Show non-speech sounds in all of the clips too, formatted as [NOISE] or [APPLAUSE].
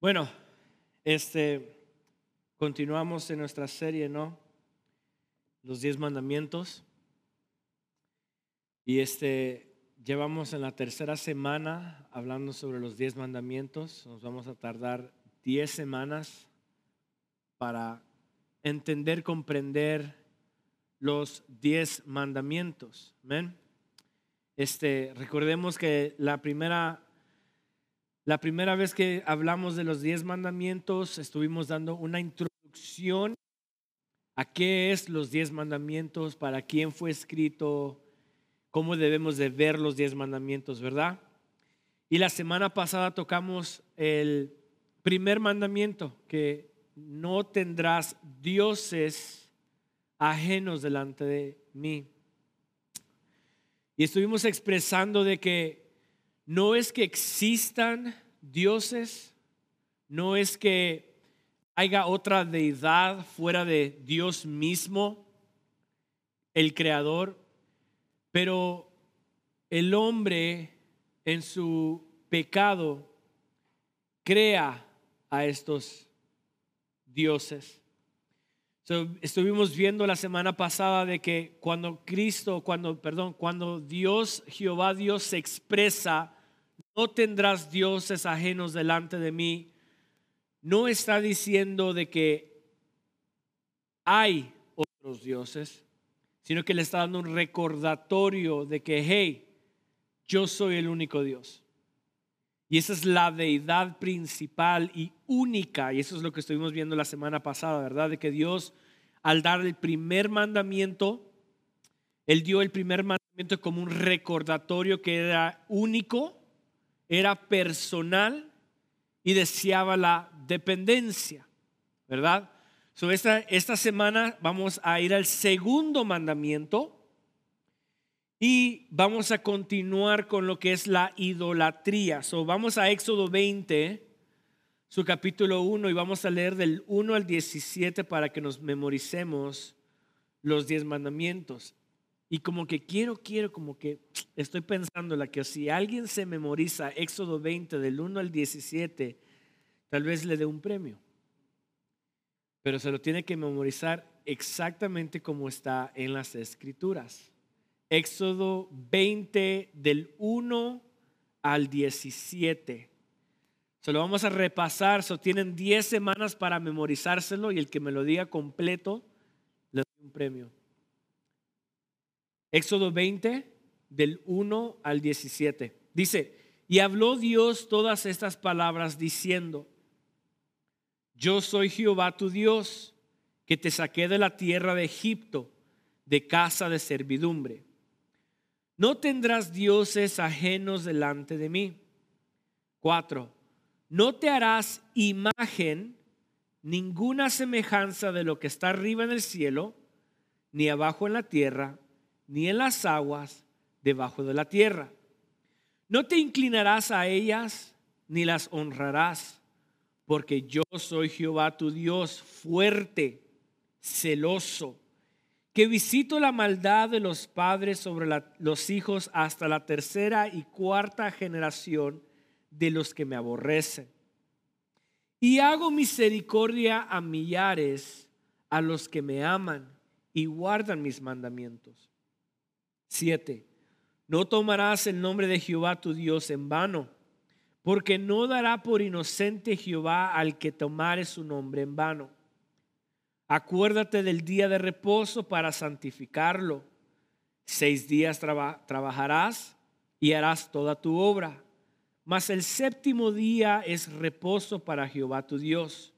Bueno, este, continuamos en nuestra serie, ¿no? Los diez mandamientos. Y este, llevamos en la tercera semana hablando sobre los diez mandamientos. Nos vamos a tardar diez semanas para entender, comprender los diez mandamientos. Amén. Este, recordemos que la primera la primera vez que hablamos de los diez mandamientos, estuvimos dando una introducción a qué es los diez mandamientos, para quién fue escrito, cómo debemos de ver los diez mandamientos, ¿verdad? Y la semana pasada tocamos el primer mandamiento, que no tendrás dioses ajenos delante de mí. Y estuvimos expresando de que no es que existan dioses, no es que haya otra deidad fuera de Dios mismo, el creador, pero el hombre en su pecado crea a estos dioses. estuvimos viendo la semana pasada de que cuando Cristo, cuando, perdón, cuando Dios, Jehová Dios se expresa no tendrás dioses ajenos delante de mí, no está diciendo de que hay otros dioses, sino que le está dando un recordatorio de que, hey, yo soy el único Dios. Y esa es la deidad principal y única, y eso es lo que estuvimos viendo la semana pasada, ¿verdad? De que Dios, al dar el primer mandamiento, Él dio el primer mandamiento como un recordatorio que era único era personal y deseaba la dependencia, ¿verdad? So esta, esta semana vamos a ir al segundo mandamiento y vamos a continuar con lo que es la idolatría. So vamos a Éxodo 20, su capítulo 1, y vamos a leer del 1 al 17 para que nos memoricemos los 10 mandamientos. Y como que quiero, quiero, como que estoy pensando la que si alguien se memoriza Éxodo 20 del 1 al 17, tal vez le dé un premio. Pero se lo tiene que memorizar exactamente como está en las escrituras. Éxodo 20 del 1 al 17. Se lo vamos a repasar, so tienen 10 semanas para memorizárselo y el que me lo diga completo le doy un premio. Éxodo 20, del 1 al 17. Dice, y habló Dios todas estas palabras diciendo, yo soy Jehová tu Dios, que te saqué de la tierra de Egipto, de casa de servidumbre. No tendrás dioses ajenos delante de mí. 4. No te harás imagen, ninguna semejanza de lo que está arriba en el cielo, ni abajo en la tierra, ni en las aguas debajo de la tierra. No te inclinarás a ellas ni las honrarás, porque yo soy Jehová tu Dios, fuerte, celoso, que visito la maldad de los padres sobre los hijos hasta la tercera y cuarta generación de los que me aborrecen. Y hago misericordia a millares a los que me aman y guardan mis mandamientos. 7. No tomarás el nombre de Jehová tu Dios en vano, porque no dará por inocente Jehová al que tomare su nombre en vano. Acuérdate del día de reposo para santificarlo. Seis días trabajarás y harás toda tu obra. Mas el séptimo día es reposo para Jehová tu Dios.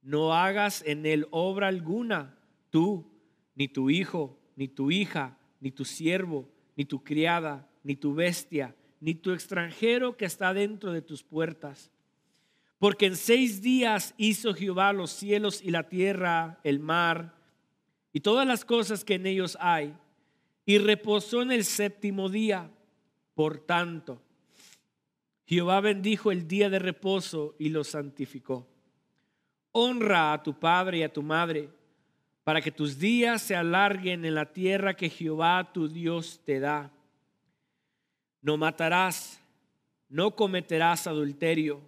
No hagas en él obra alguna, tú, ni tu hijo, ni tu hija ni tu siervo, ni tu criada, ni tu bestia, ni tu extranjero que está dentro de tus puertas. Porque en seis días hizo Jehová los cielos y la tierra, el mar y todas las cosas que en ellos hay, y reposó en el séptimo día. Por tanto, Jehová bendijo el día de reposo y lo santificó. Honra a tu padre y a tu madre para que tus días se alarguen en la tierra que Jehová tu Dios te da. No matarás, no cometerás adulterio,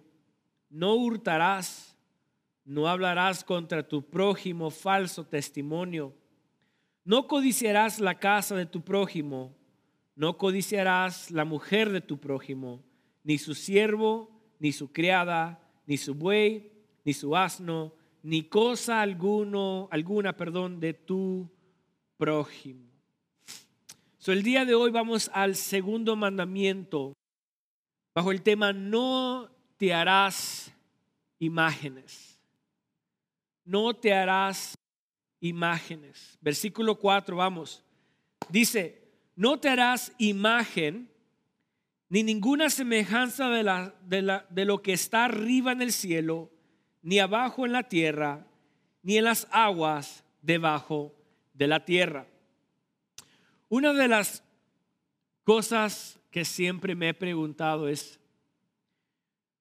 no hurtarás, no hablarás contra tu prójimo falso testimonio, no codiciarás la casa de tu prójimo, no codiciarás la mujer de tu prójimo, ni su siervo, ni su criada, ni su buey, ni su asno, ni cosa alguno, alguna, perdón, de tu prójimo. So, el día de hoy vamos al segundo mandamiento bajo el tema no te harás imágenes. No te harás imágenes. Versículo 4, vamos. Dice, no te harás imagen ni ninguna semejanza de, la, de, la, de lo que está arriba en el cielo, ni abajo en la tierra, ni en las aguas debajo de la tierra. Una de las cosas que siempre me he preguntado es,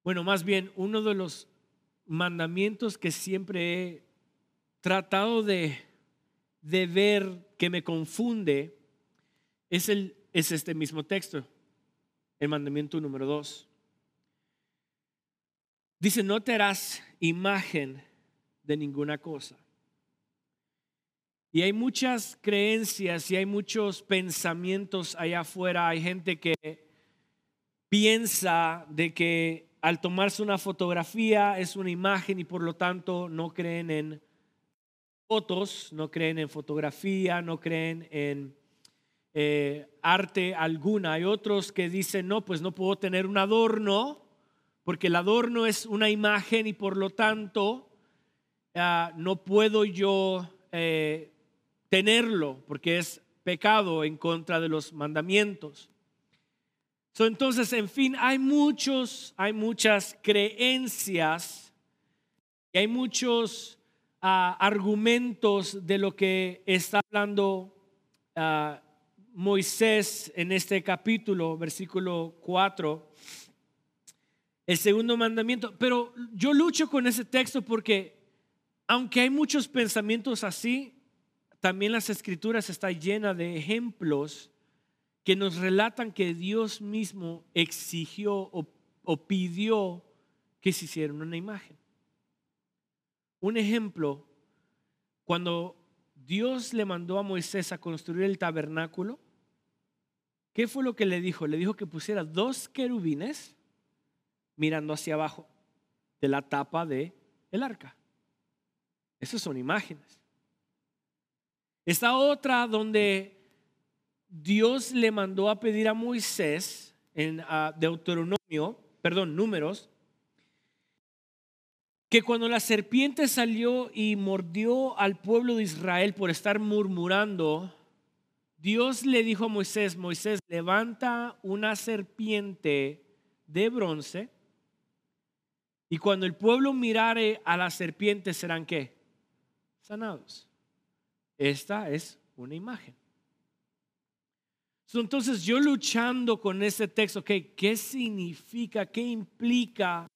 bueno, más bien uno de los mandamientos que siempre he tratado de, de ver que me confunde es, el, es este mismo texto, el mandamiento número dos. Dice, no te harás imagen de ninguna cosa. Y hay muchas creencias y hay muchos pensamientos allá afuera. Hay gente que piensa de que al tomarse una fotografía es una imagen y por lo tanto no creen en fotos, no creen en fotografía, no creen en eh, arte alguna. Hay otros que dicen, no, pues no puedo tener un adorno porque el adorno es una imagen y por lo tanto ah, no puedo yo eh, tenerlo porque es pecado en contra de los mandamientos. entonces, en fin, hay muchos, hay muchas creencias y hay muchos ah, argumentos de lo que está hablando ah, Moisés en este capítulo, versículo 4. El segundo mandamiento, pero yo lucho con ese texto porque aunque hay muchos pensamientos así, también las escrituras están llenas de ejemplos que nos relatan que Dios mismo exigió o, pidió que se hiciera una imagen. Un ejemplo, cuando Dios le mandó a Moisés a construir el tabernáculo, ¿qué fue lo que le dijo? Le dijo que pusiera dos querubines mirando hacia abajo de la tapa de el arca. Esas son imágenes. Esta otra donde Dios le mandó a pedir a Moisés en Deuteronomio, perdón, números, que cuando la serpiente salió y mordió al pueblo de Israel por estar murmurando, Dios le dijo a Moisés, Moisés, levanta una serpiente de bronce y cuando el pueblo mirare a la serpiente serán qué? Sanados. Esta es una imagen. Entonces yo luchando con ese texto, ¿qué significa? ¿Qué implica?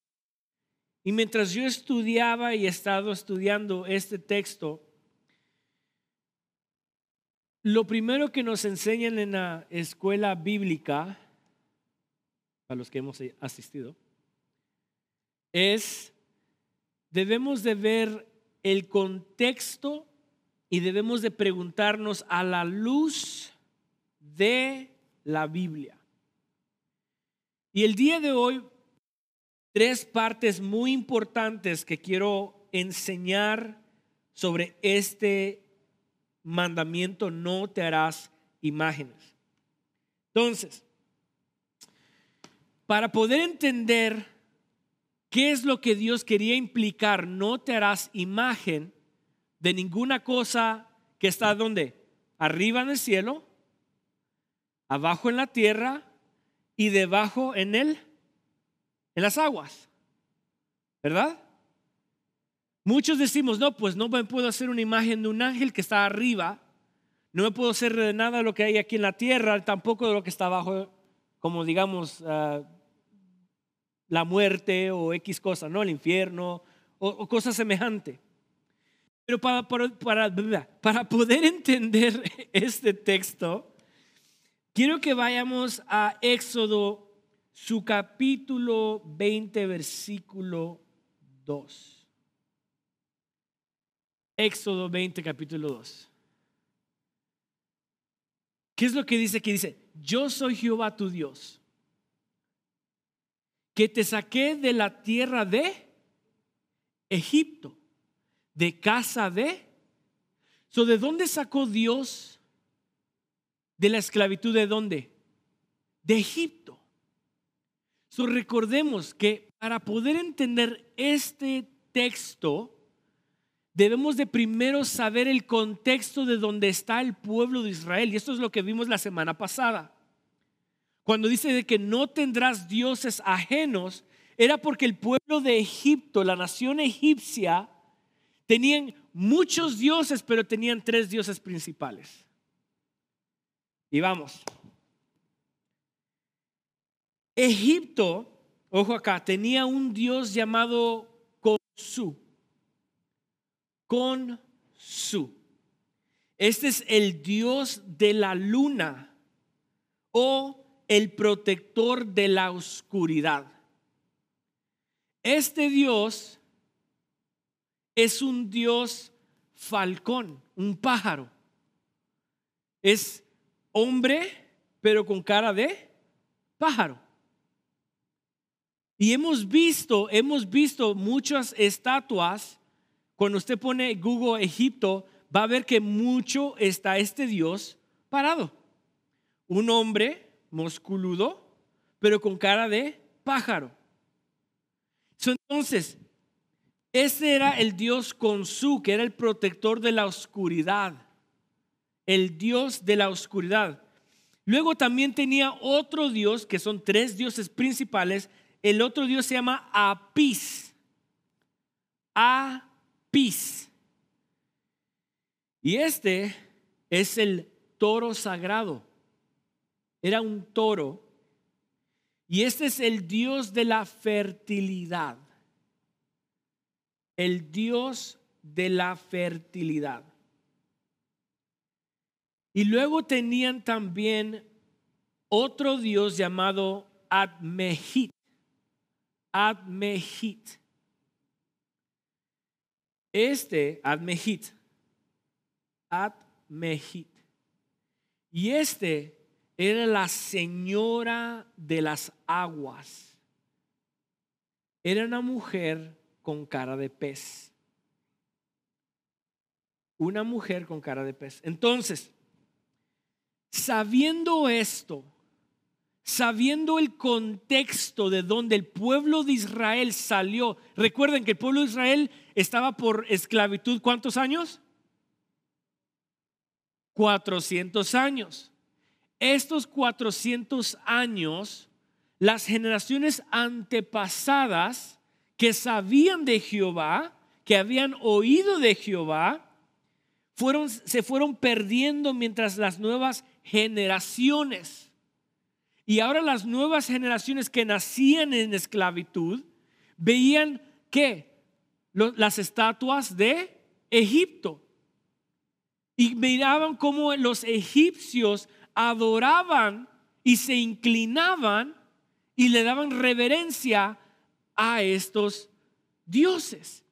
Y mientras yo estudiaba y he estado estudiando este texto, lo primero que nos enseñan en la escuela bíblica, a los que hemos asistido, es debemos de ver el contexto y debemos de preguntarnos a la luz de la Biblia. Y el día de hoy, tres partes muy importantes que quiero enseñar sobre este mandamiento, no te harás imágenes. Entonces, para poder entender qué es lo que Dios quería implicar, no te harás imagen, de ninguna cosa que está donde? Arriba en el cielo, abajo en la tierra y debajo en el en las aguas. ¿Verdad? Muchos decimos, no, pues no me puedo hacer una imagen de un ángel que está arriba, no me puedo hacer de nada de lo que hay aquí en la tierra, tampoco de lo que está abajo, como digamos, ah, la muerte o X cosa, ¿no? El infierno o, o cosa semejante. Pero para, para, poder entender [LAUGHS] este texto, quiero que vayamos a Éxodo su capítulo 20, versículo 2. Éxodo 20, capítulo 2. ¿Qué es lo que dice aquí? Dice, yo soy Jehová tu Dios, que te saqué de la tierra de Egipto, de casa de... So, ¿De dónde sacó Dios de la esclavitud? ¿De dónde? De Egipto. So, recordemos que para poder entender este texto, debemos de primero saber el contexto de donde está el pueblo de Israel. Y esto es lo que vimos la semana pasada. Cuando dice de que no tendrás dioses ajenos, era porque el pueblo de Egipto, la nación egipcia, tenían muchos dioses, pero tenían tres dioses principales. Y vamos. Egipto, ojo acá, tenía un dios llamado Konsu con su. Este es el Dios de la luna o el protector de la oscuridad. Este Dios es un Dios falcón, un pájaro. Es hombre, pero con cara de pájaro. Y hemos visto, hemos visto muchas estatuas cuando usted pone Google Egipto, va a ver que mucho está este Dios parado. Un hombre musculudo, pero con cara de pájaro. Entonces, ese era el Dios Konsu, que era el protector de la oscuridad. El Dios de la oscuridad. Luego también tenía otro Dios, que son tres dioses principales. El otro Dios se llama Apis. A pis. Y este es el toro sagrado. Era un toro. Y este es el Dios de la fertilidad. El Dios de la fertilidad. Y luego tenían también otro Dios llamado Admehit. Admehit. Este, Admehit, Admehit. Y este era la señora de las aguas. Era una mujer con cara de pez. Una mujer con cara de pez. Entonces, sabiendo esto, sabiendo el contexto de donde el pueblo de Israel salió. Recuerden que el pueblo de Israel estaba por esclavitud ¿cuántos años? 400 años. Estos 400 años, las generaciones antepasadas que sabían de Jehová, que habían oído de Jehová, fueron, se fueron perdiendo mientras las nuevas generaciones y ahora las nuevas generaciones que nacían en esclavitud veían que las estatuas de Egipto. Y miraban cómo los egipcios adoraban y se inclinaban y le daban reverencia a estos dioses,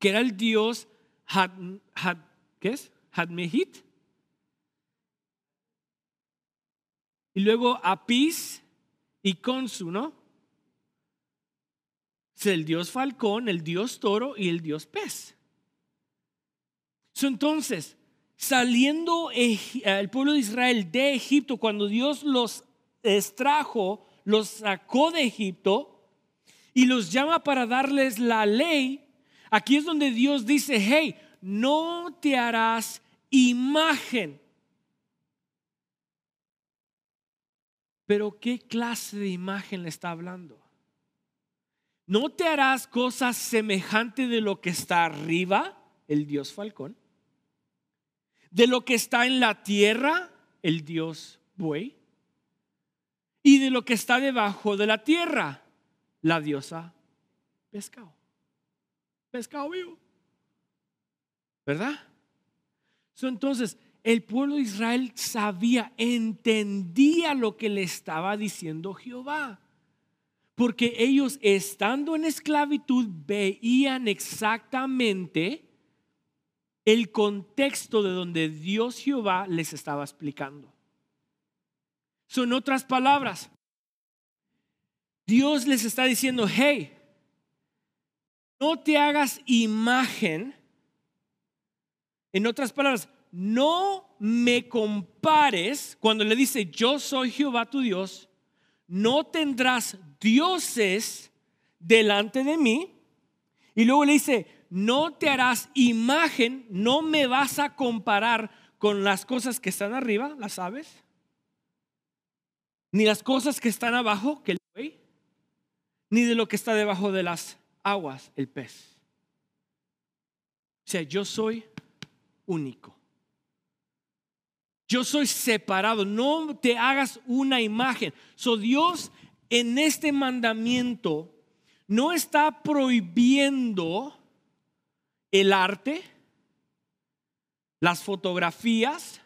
que era el dios Had. Hadmehit, Y luego Apis y Consu, ¿no? Es el dios falcón, el dios toro y el dios pez. entonces, saliendo el pueblo de Israel de Egipto, cuando Dios los extrajo, los sacó de Egipto y los llama para darles la ley, aquí es donde Dios dice, hey, no te harás imagen Pero ¿qué clase de imagen le está hablando? ¿No te harás cosas semejantes de lo que está arriba, el dios falcón? ¿De lo que está en la tierra, el dios buey? ¿Y de lo que está debajo de la tierra, la diosa pescado? Pescado vivo. ¿Verdad? entonces, el pueblo de Israel sabía, entendía lo que le estaba diciendo Jehová. Porque ellos estando en esclavitud veían exactamente el contexto de donde Dios Jehová les estaba explicando. Son otras palabras. Dios les está diciendo, hey, no te hagas imagen. En otras palabras, no me compares cuando le dice, yo soy Jehová tu Dios, no tendrás dioses delante de mí. Y luego le dice, no te harás imagen, no me vas a comparar con las cosas que están arriba, las aves, ni las cosas que están abajo, que el buey, ni de lo que está debajo de las aguas, el pez. O sea, yo soy único. Yo soy separado, no te hagas una imagen. So Dios en este mandamiento no está prohibiendo el arte, las fotografías,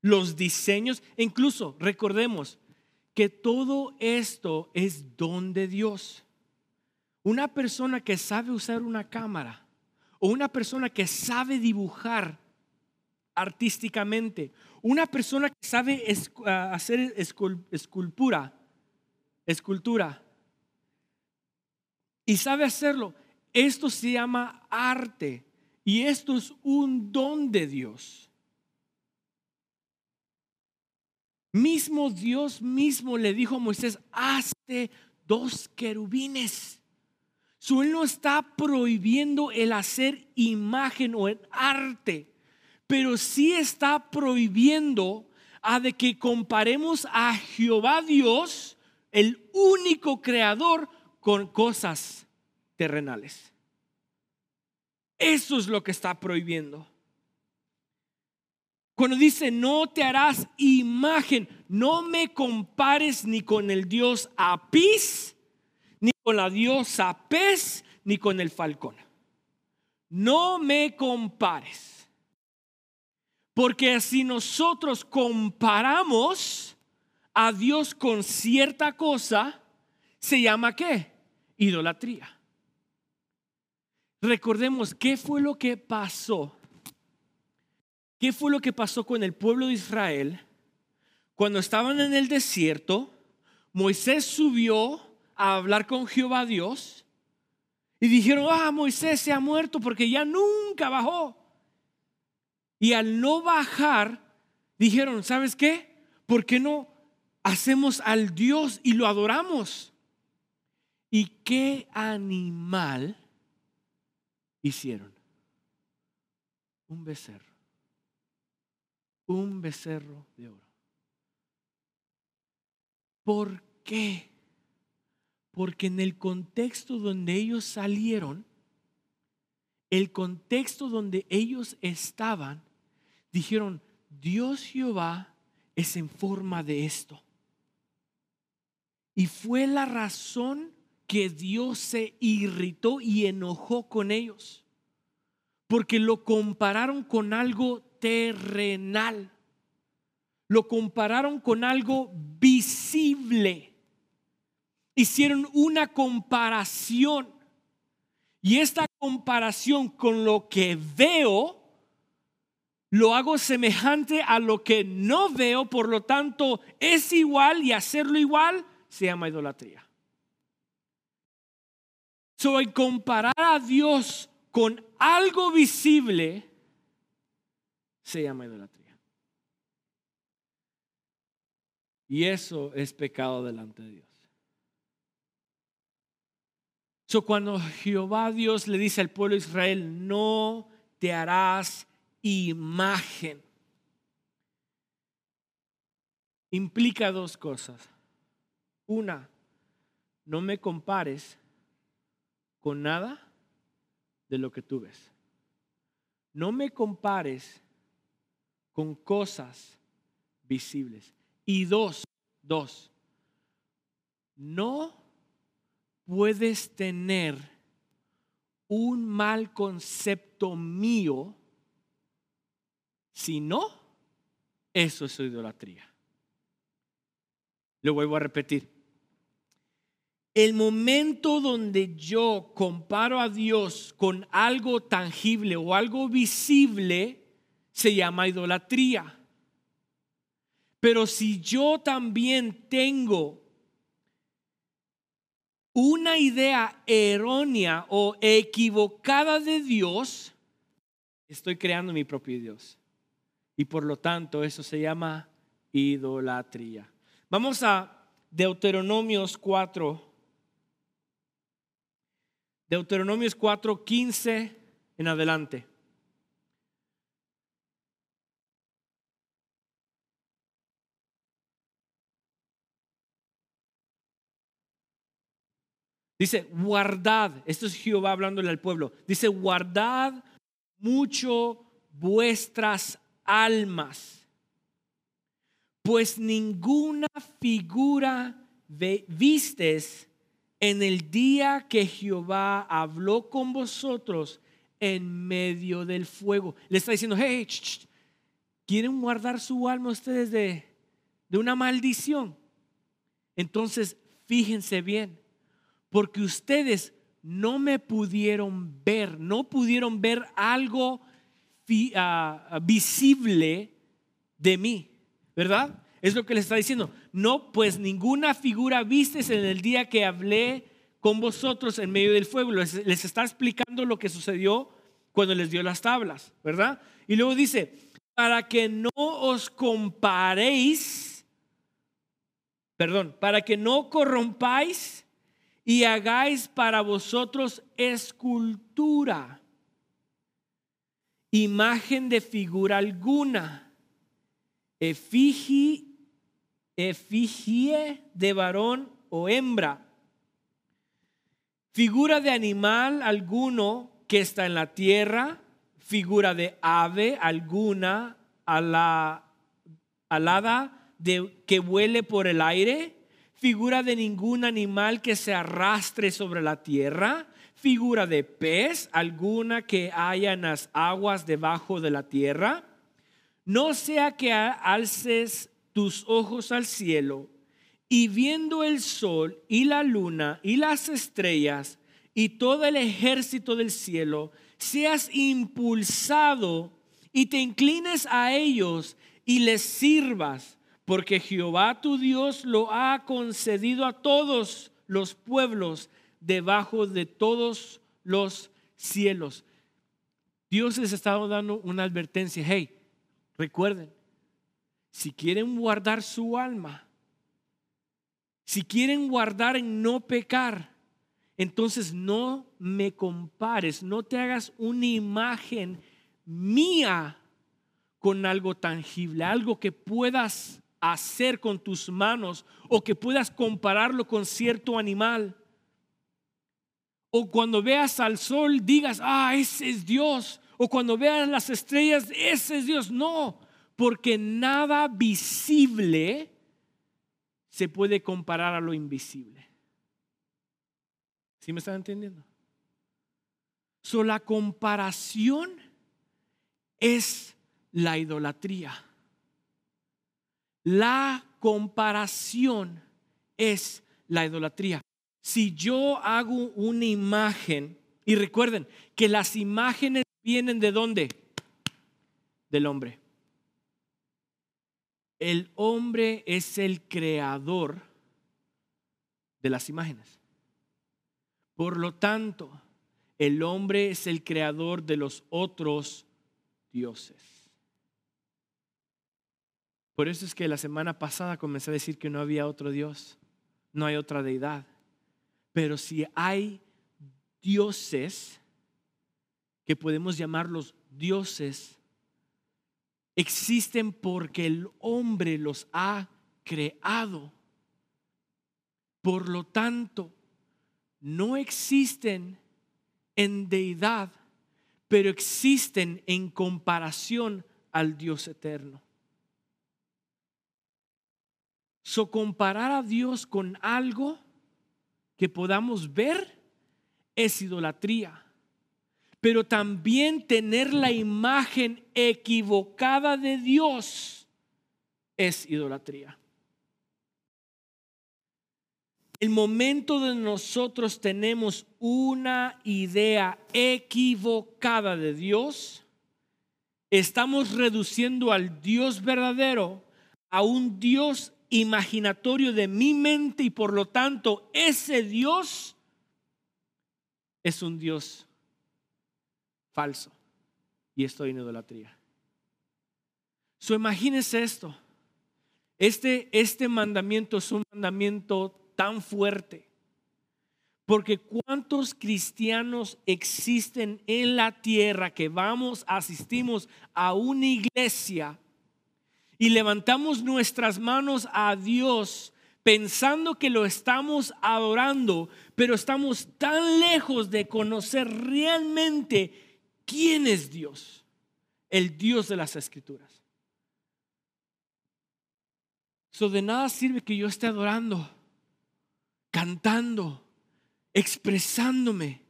los diseños, incluso recordemos que todo esto es don de Dios. Una persona que sabe usar una cámara o una persona que sabe dibujar artísticamente, una persona que sabe ah, hacer escultura, escultura, y sabe hacerlo, esto se llama arte y esto es un don de Dios. Mismo Dios mismo le dijo a Moisés, hazte dos querubines. Él no está prohibiendo el hacer imagen o el arte pero sí está prohibiendo a de que comparemos a Jehová Dios, el único creador, con cosas terrenales. Eso es lo que está prohibiendo. Cuando dice, no te harás imagen, no me compares ni con el dios Apis, ni con la diosa Pez, ni con el falcón. No me compares. Porque si nosotros comparamos a Dios con cierta cosa, se llama qué? Idolatría. Recordemos qué fue lo que pasó. ¿Qué fue lo que pasó con el pueblo de Israel cuando estaban en el desierto? Moisés subió a hablar con Jehová Dios y dijeron, ah, Moisés se ha muerto porque ya nunca bajó. Y al no bajar, dijeron, ¿sabes qué? ¿Por qué no hacemos al Dios y lo adoramos? ¿Y qué animal hicieron? Un becerro. Un becerro de oro. ¿Por qué? Porque en el contexto donde ellos salieron, el contexto donde ellos estaban, dijeron, Dios Jehová es en forma de esto. Y fue la razón que Dios se irritó y enojó con ellos, porque lo compararon con algo terrenal, lo compararon con algo visible, hicieron una comparación. Y esta comparación con lo que veo lo hago semejante a lo que no veo, por lo tanto es igual y hacerlo igual se llama idolatría. So, comparar a Dios con algo visible se llama idolatría. Y eso es pecado delante de Dios. So, cuando Jehová Dios le dice al pueblo de Israel, no te harás imagen. Implica dos cosas. Una, no me compares con nada de lo que tú ves. No me compares con cosas visibles. Y dos, dos, no puedes tener un mal concepto mío si no, eso es idolatría. Lo vuelvo a repetir. El momento donde yo comparo a Dios con algo tangible o algo visible se llama idolatría. Pero si yo también tengo una idea errónea o equivocada de Dios, estoy creando mi propio Dios. Y por lo tanto eso se llama idolatría. Vamos a Deuteronomios 4. Deuteronomios 4, 15 en adelante. Dice, guardad, esto es Jehová hablándole al pueblo, dice, guardad mucho vuestras almas, pues ninguna figura vistes en el día que Jehová habló con vosotros en medio del fuego. Le está diciendo, hey, ¿quieren guardar su alma ustedes de, de una maldición? Entonces, fíjense bien porque ustedes no me pudieron ver, no pudieron ver algo ah, visible de mí, ¿verdad? Es lo que les está diciendo. No, pues ninguna figura vistes en el día que hablé con vosotros en medio del fuego. Les, está explicando lo que sucedió cuando les dio las tablas, ¿verdad? Y luego dice, para que no os comparéis, perdón, para que no corrompáis y hagáis para vosotros escultura, imagen de figura alguna, efigie, efigie de varón o hembra, figura de animal alguno que está en la tierra, figura de ave alguna alada de, que huele por el aire, figura de ningún animal que se arrastre sobre la tierra, figura de pez alguna que haya en las aguas debajo de la tierra. No sea que alces tus ojos al cielo y viendo el sol y la luna y las estrellas y todo el ejército del cielo, seas impulsado y te inclines a ellos y les sirvas porque Jehová tu Dios lo ha concedido a todos los pueblos debajo de todos los cielos. Dios les está dando una advertencia. Hey, recuerden, si quieren guardar su alma, si quieren guardar en no pecar, entonces no me compares, no te hagas una imagen mía con algo tangible, algo que puedas hacer con tus manos o que puedas compararlo con cierto animal. O cuando veas al sol digas, ah, ese es Dios. O cuando veas las estrellas, ese es Dios. No, porque nada visible se puede comparar a lo invisible. ¿Sí me están entendiendo? So, la comparación es la idolatría. La comparación es la idolatría. Si yo hago una imagen, y recuerden que las imágenes vienen de dónde? Del hombre. El hombre es el creador de las imágenes. Por lo tanto, el hombre es el creador de los otros dioses. Por eso es que la semana pasada comencé a decir que no había otro Dios, no hay otra deidad. Pero si hay dioses, que podemos llamarlos dioses, existen porque el hombre los ha creado. Por lo tanto, no existen en deidad, pero existen en comparación al Dios eterno. So, comparar a Dios con algo que podamos ver es idolatría. Pero también tener la imagen equivocada de Dios es idolatría. el momento de nosotros tenemos una idea equivocada de Dios, estamos reduciendo al Dios verdadero a un Dios imaginatorio de mi mente y por lo tanto ese Dios es un Dios falso y estoy en idolatría. So imagínense esto. Este, este mandamiento es un mandamiento tan fuerte. Porque cuántos cristianos existen en la tierra que vamos, asistimos a una iglesia y levantamos nuestras manos a Dios pensando que lo estamos adorando, pero estamos tan lejos de conocer realmente quién es Dios, el Dios de las Escrituras. So de nada sirve que yo esté adorando, cantando, expresándome.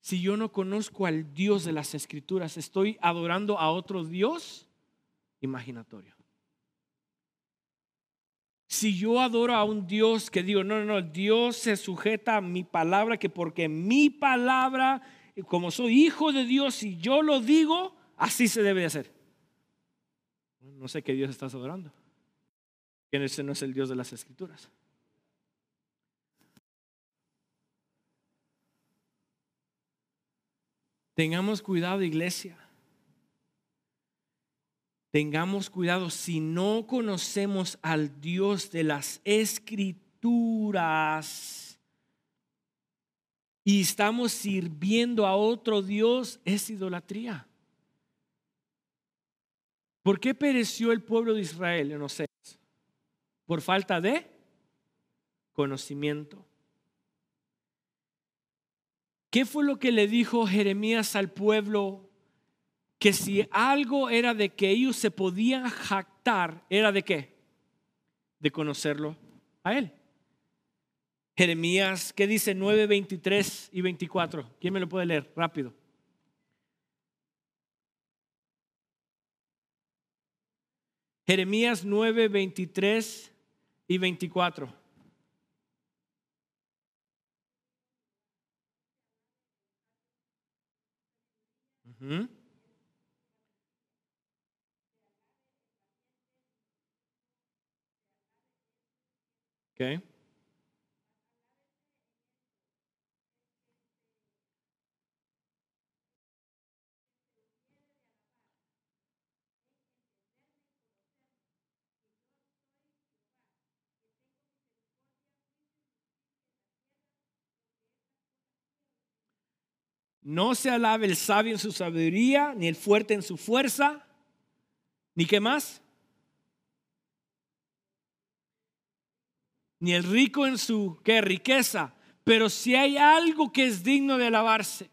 Si yo no conozco al Dios de las Escrituras, estoy adorando a otro Dios imaginatorio. Si yo adoro a un Dios que digo, no, no, no, Dios se sujeta a mi palabra, que porque mi palabra, como soy hijo de Dios, y yo lo digo, así se debe hacer. No sé qué Dios estás adorando que ese no es el Dios de las Escrituras. Tengamos cuidado, iglesia. Tengamos cuidado si no conocemos al Dios de las escrituras y estamos sirviendo a otro Dios, es idolatría. ¿Por qué pereció el pueblo de Israel? No sé por falta de conocimiento. ¿Qué fue lo que le dijo Jeremías al pueblo? Que si algo era de que ellos se podían jactar, era de qué? De conocerlo a él. Jeremías, ¿qué dice 9, 23 y 24? ¿Quién me lo puede leer? Rápido. Jeremías 9, 23 y 24. Okay. No se alabe el sabio en su sabiduría, ni el fuerte en su fuerza, ni qué más. Ni el rico en su riqueza. Pero si hay algo que es digno de alabarse,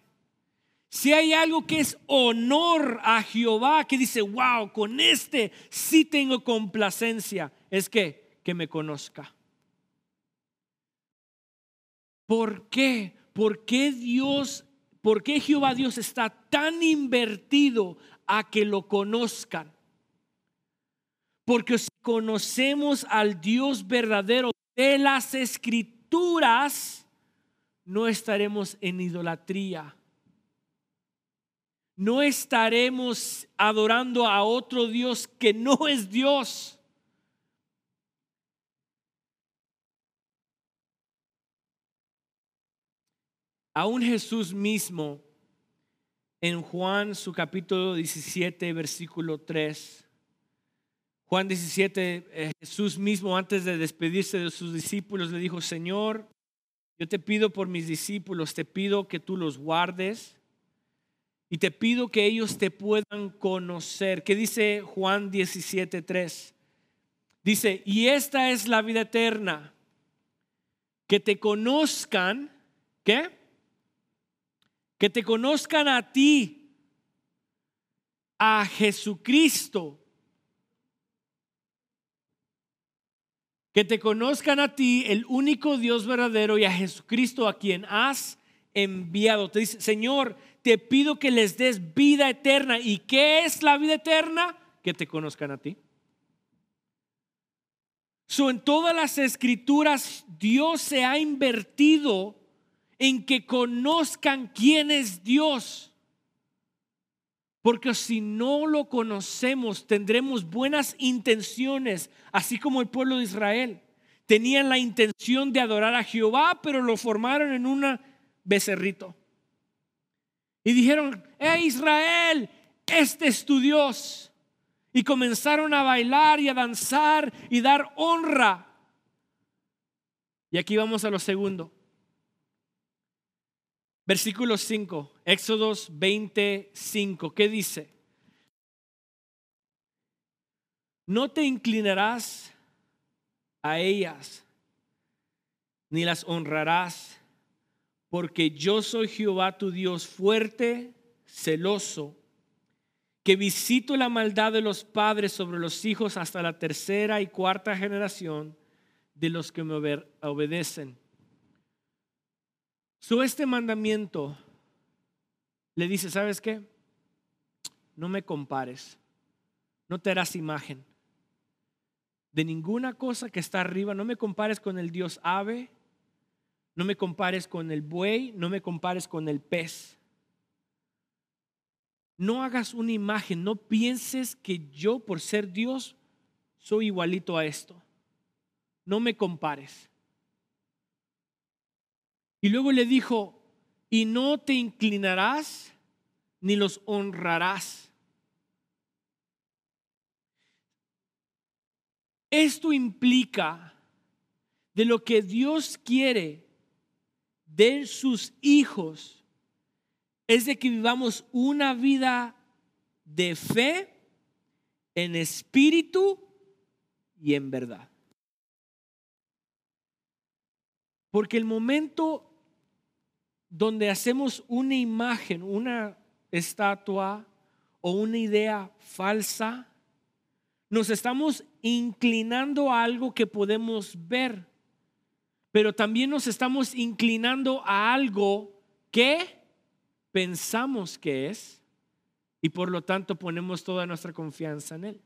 si hay algo que es honor a Jehová, que dice, wow, con este sí tengo complacencia, es que, que me conozca. ¿Por qué? ¿Por qué Dios ¿Por qué Jehová Dios está tan invertido a que lo conozcan? Porque si conocemos al Dios verdadero de las escrituras, no estaremos en idolatría. No estaremos adorando a otro Dios que no es Dios. Aún Jesús mismo, en Juan su capítulo 17, versículo 3, Juan 17, eh, Jesús mismo antes de despedirse de sus discípulos le dijo, Señor, yo te pido por mis discípulos, te pido que tú los guardes y te pido que ellos te puedan conocer. ¿Qué dice Juan 17, 3? Dice, y esta es la vida eterna, que te conozcan, ¿qué? Que te conozcan a ti, a Jesucristo, que te conozcan a ti, el único Dios verdadero, y a Jesucristo a quien has enviado. Te dice, Señor, te pido que les des vida eterna. ¿Y qué es la vida eterna? Que te conozcan a ti. So, en todas las escrituras Dios se ha invertido en que conozcan quién es Dios. Porque si no lo conocemos, tendremos buenas intenciones, así como el pueblo de Israel. Tenían la intención de adorar a Jehová, pero lo formaron en un becerrito. Y dijeron, ¡Eh Israel, este es tu Dios. Y comenzaron a bailar y a danzar y dar honra. Y aquí vamos a lo segundo. Versículo 5, Éxodos 25, ¿qué dice? No te inclinarás a ellas, ni las honrarás, porque yo soy Jehová tu Dios fuerte, celoso, que visito la maldad de los padres sobre los hijos hasta la tercera y cuarta generación de los que me obedecen. So este mandamiento le dice, ¿sabes qué? No me compares, no te harás imagen de ninguna cosa que está arriba, no me compares con el Dios ave, no me compares con el buey, no me compares con el pez. No hagas una imagen, no pienses que yo por ser Dios soy igualito a esto. No me compares. Y luego le dijo, y no te inclinarás ni los honrarás. Esto implica de lo que Dios quiere de sus hijos es de que vivamos una vida de fe en espíritu y en verdad. Porque el momento donde hacemos una imagen, una estatua o una idea falsa, nos estamos inclinando a algo que podemos ver, pero también nos estamos inclinando a algo que pensamos que es y por lo tanto ponemos toda nuestra confianza en Él.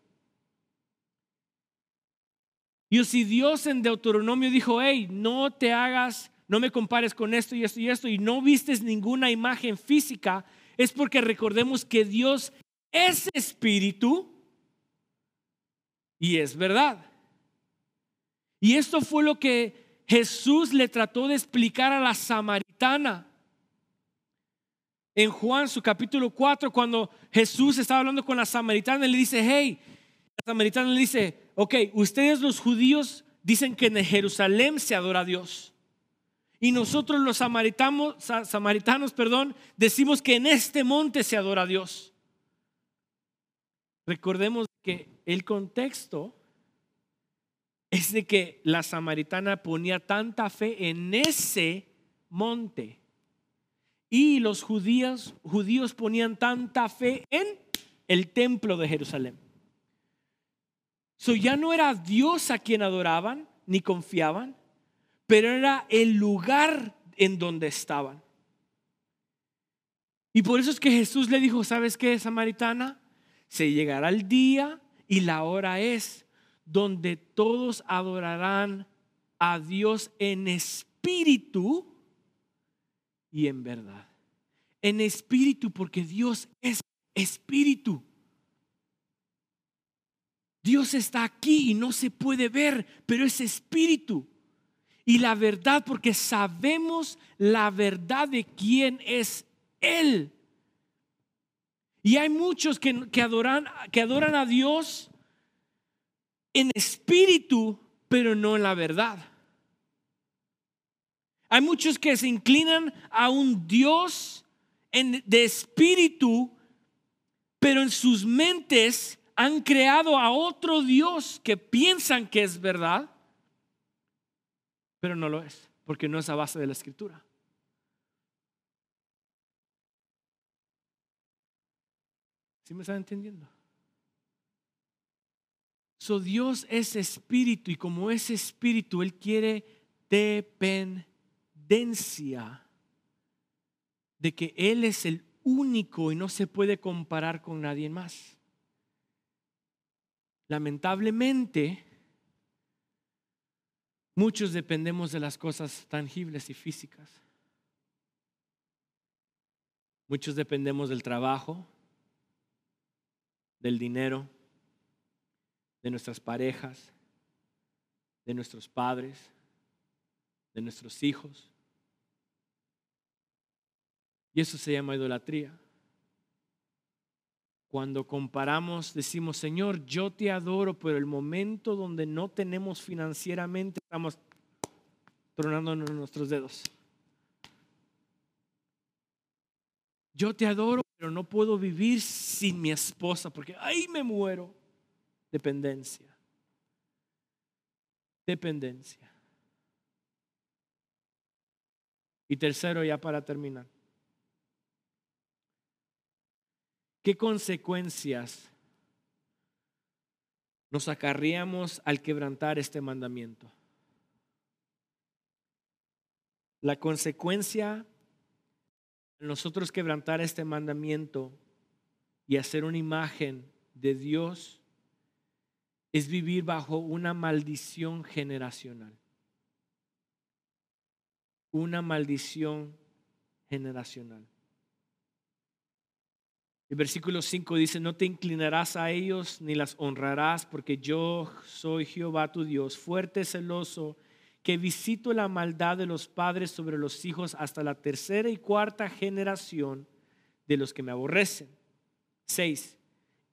Y si Dios en Deuteronomio dijo, hey, no te hagas, no me compares con esto y esto y esto, y no vistes ninguna imagen física, es porque recordemos que Dios es espíritu y es verdad. Y esto fue lo que Jesús le trató de explicar a la samaritana en Juan, su capítulo 4, cuando Jesús estaba hablando con la samaritana, le dice, hey, la samaritana le dice, ok, ustedes los judíos dicen que en Jerusalén se adora a Dios. Y nosotros los samaritanos, perdón, decimos que en este monte se adora a Dios. Recordemos que el contexto es de que la samaritana ponía tanta fe en ese monte y los judíos, judíos ponían tanta fe en el templo de Jerusalén. So ya no era Dios a quien adoraban ni confiaban, pero era el lugar en donde estaban. Y por eso es que Jesús le dijo, ¿sabes qué, samaritana? Se llegará el día y la hora es donde todos adorarán a Dios en espíritu y en verdad. En espíritu, porque Dios es espíritu. Dios está aquí y no se puede ver, pero es espíritu. Y la verdad, porque sabemos la verdad de quién es Él. Y hay muchos que, que, adoran, que adoran a Dios en espíritu, pero no en la verdad. Hay muchos que se inclinan a un Dios de espíritu, pero en sus mentes han creado a otro Dios que piensan que es verdad, pero no lo es, porque no es a base de la escritura. ¿Sí me están entendiendo? So Dios es espíritu y como es espíritu, Él quiere depender de que Él es el único y no se puede comparar con nadie más. Lamentablemente, Muchos dependemos de las cosas tangibles y físicas. Muchos dependemos del trabajo, del dinero, de nuestras parejas, de nuestros padres, de nuestros hijos. Y eso se llama idolatría. Cuando comparamos, decimos, Señor, yo te adoro, pero el momento donde no tenemos financieramente, estamos tronándonos nuestros dedos. Yo te adoro, pero no puedo vivir sin mi esposa porque ahí me muero. Dependencia. Dependencia. Y tercero, ya para terminar. ¿Qué consecuencias nos acarreamos al quebrantar este mandamiento? La consecuencia nosotros quebrantar este mandamiento y hacer una imagen de Dios es vivir bajo una maldición generacional. Una maldición generacional. Versículo 5 dice, no te inclinarás a ellos ni las honrarás, porque yo soy Jehová tu Dios, fuerte, celoso, que visito la maldad de los padres sobre los hijos hasta la tercera y cuarta generación de los que me aborrecen. 6.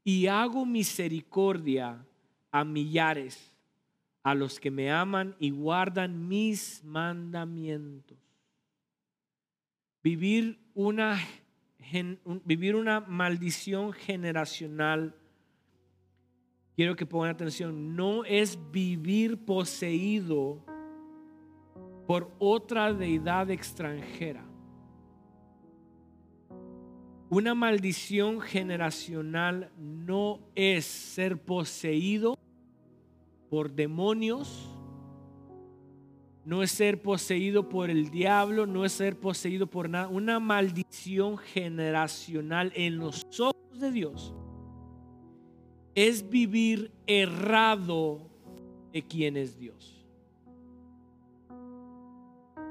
Y hago misericordia a millares, a los que me aman y guardan mis mandamientos. Vivir una vivir una maldición generacional, quiero que pongan atención, no es vivir poseído por otra deidad extranjera. Una maldición generacional no es ser poseído por demonios, no es ser poseído por el diablo, no es ser poseído por nada. Una maldición generacional en los ojos de Dios es vivir errado de quién es Dios.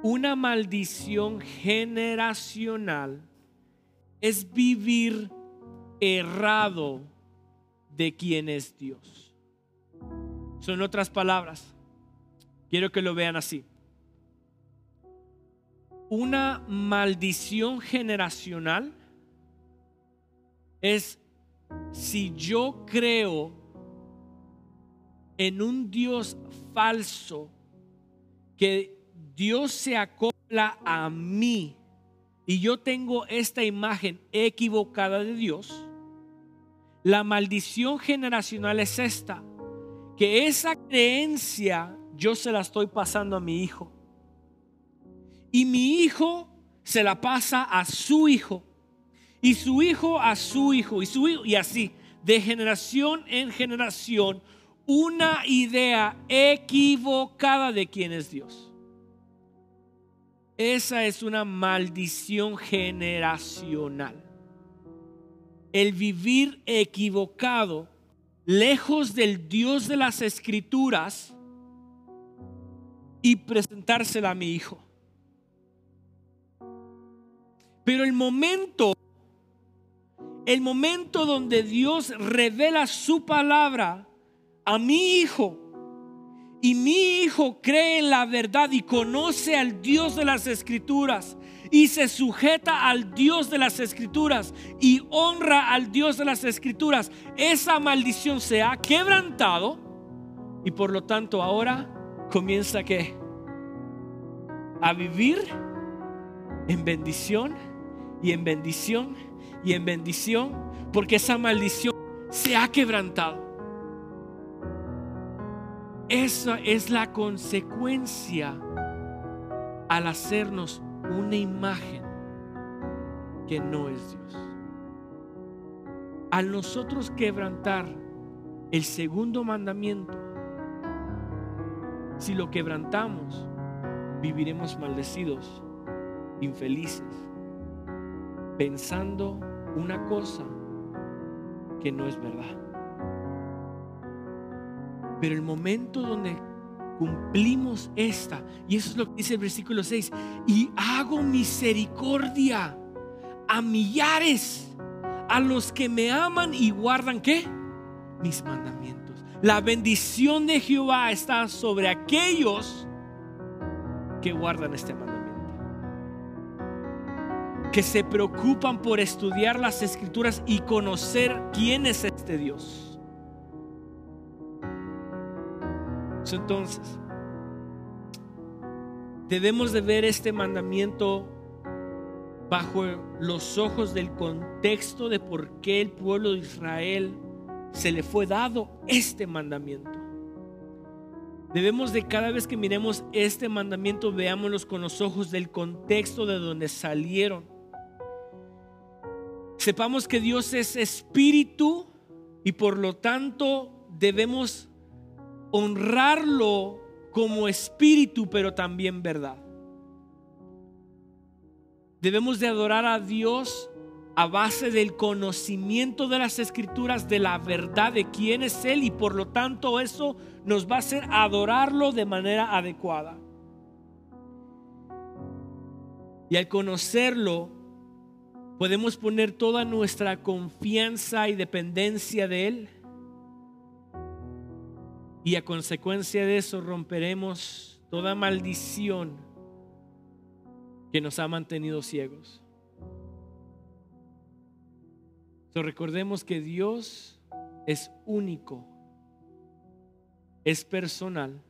Una maldición generacional es vivir errado de quién es Dios. Son otras palabras Quiero que lo vean así. Una maldición generacional es si yo creo en un Dios falso, que Dios se acopla a mí y yo tengo esta imagen equivocada de Dios, la maldición generacional es esta, que esa creencia yo se la estoy pasando a mi hijo. Y mi hijo se la pasa a su hijo. Y su hijo a su hijo. Y su hijo. Y así, de generación en generación, una idea equivocada de quién es Dios. Esa es una maldición generacional. El vivir equivocado, lejos del Dios de las escrituras, y presentársela a mi hijo. Pero el momento, el momento donde Dios revela su palabra a mi hijo y mi hijo cree en la verdad y conoce al Dios de las escrituras y se sujeta al Dios de las escrituras y honra al Dios de las escrituras, esa maldición se ha quebrantado y por lo tanto ahora comienza que a vivir en bendición y en bendición y en bendición porque esa maldición se ha quebrantado. Esa es la consecuencia al hacernos una imagen que no es Dios. Al nosotros quebrantar el segundo mandamiento, si lo quebrantamos, viviremos maldecidos, infelices, pensando una cosa que no es verdad. Pero el momento donde cumplimos esta. Y eso es lo que dice el versículo 6. Y hago misericordia a millares, a los que me aman y guardan qué? Mis mandamientos. La bendición de Jehová está sobre aquellos que guardan este mandamiento. Que se preocupan por estudiar las escrituras y conocer quién es este Dios. Entonces, debemos de ver este mandamiento bajo los ojos del contexto de por qué el pueblo de Israel se le fue dado este mandamiento. Debemos de cada vez que miremos este mandamiento, veámoslos con los ojos del contexto de donde salieron. Sepamos que Dios es espíritu y por lo tanto debemos honrarlo como espíritu, pero también verdad. Debemos de adorar a Dios a base del conocimiento de las escrituras, de la verdad de quién es Él y por lo tanto eso nos va a hacer adorarlo de manera adecuada. Y al conocerlo, podemos poner toda nuestra confianza y dependencia de Él y a consecuencia de eso romperemos toda maldición que nos ha mantenido ciegos. Recordemos que Dios es único, es personal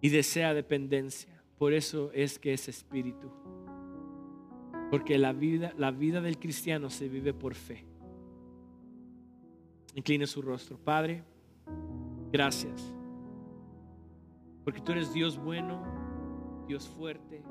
y desea dependencia. Por eso es que es espíritu. Porque la vida, la vida del cristiano se vive por fe. Incline su rostro. Padre. Gracias. Porque tú eres Dios bueno, Dios fuerte.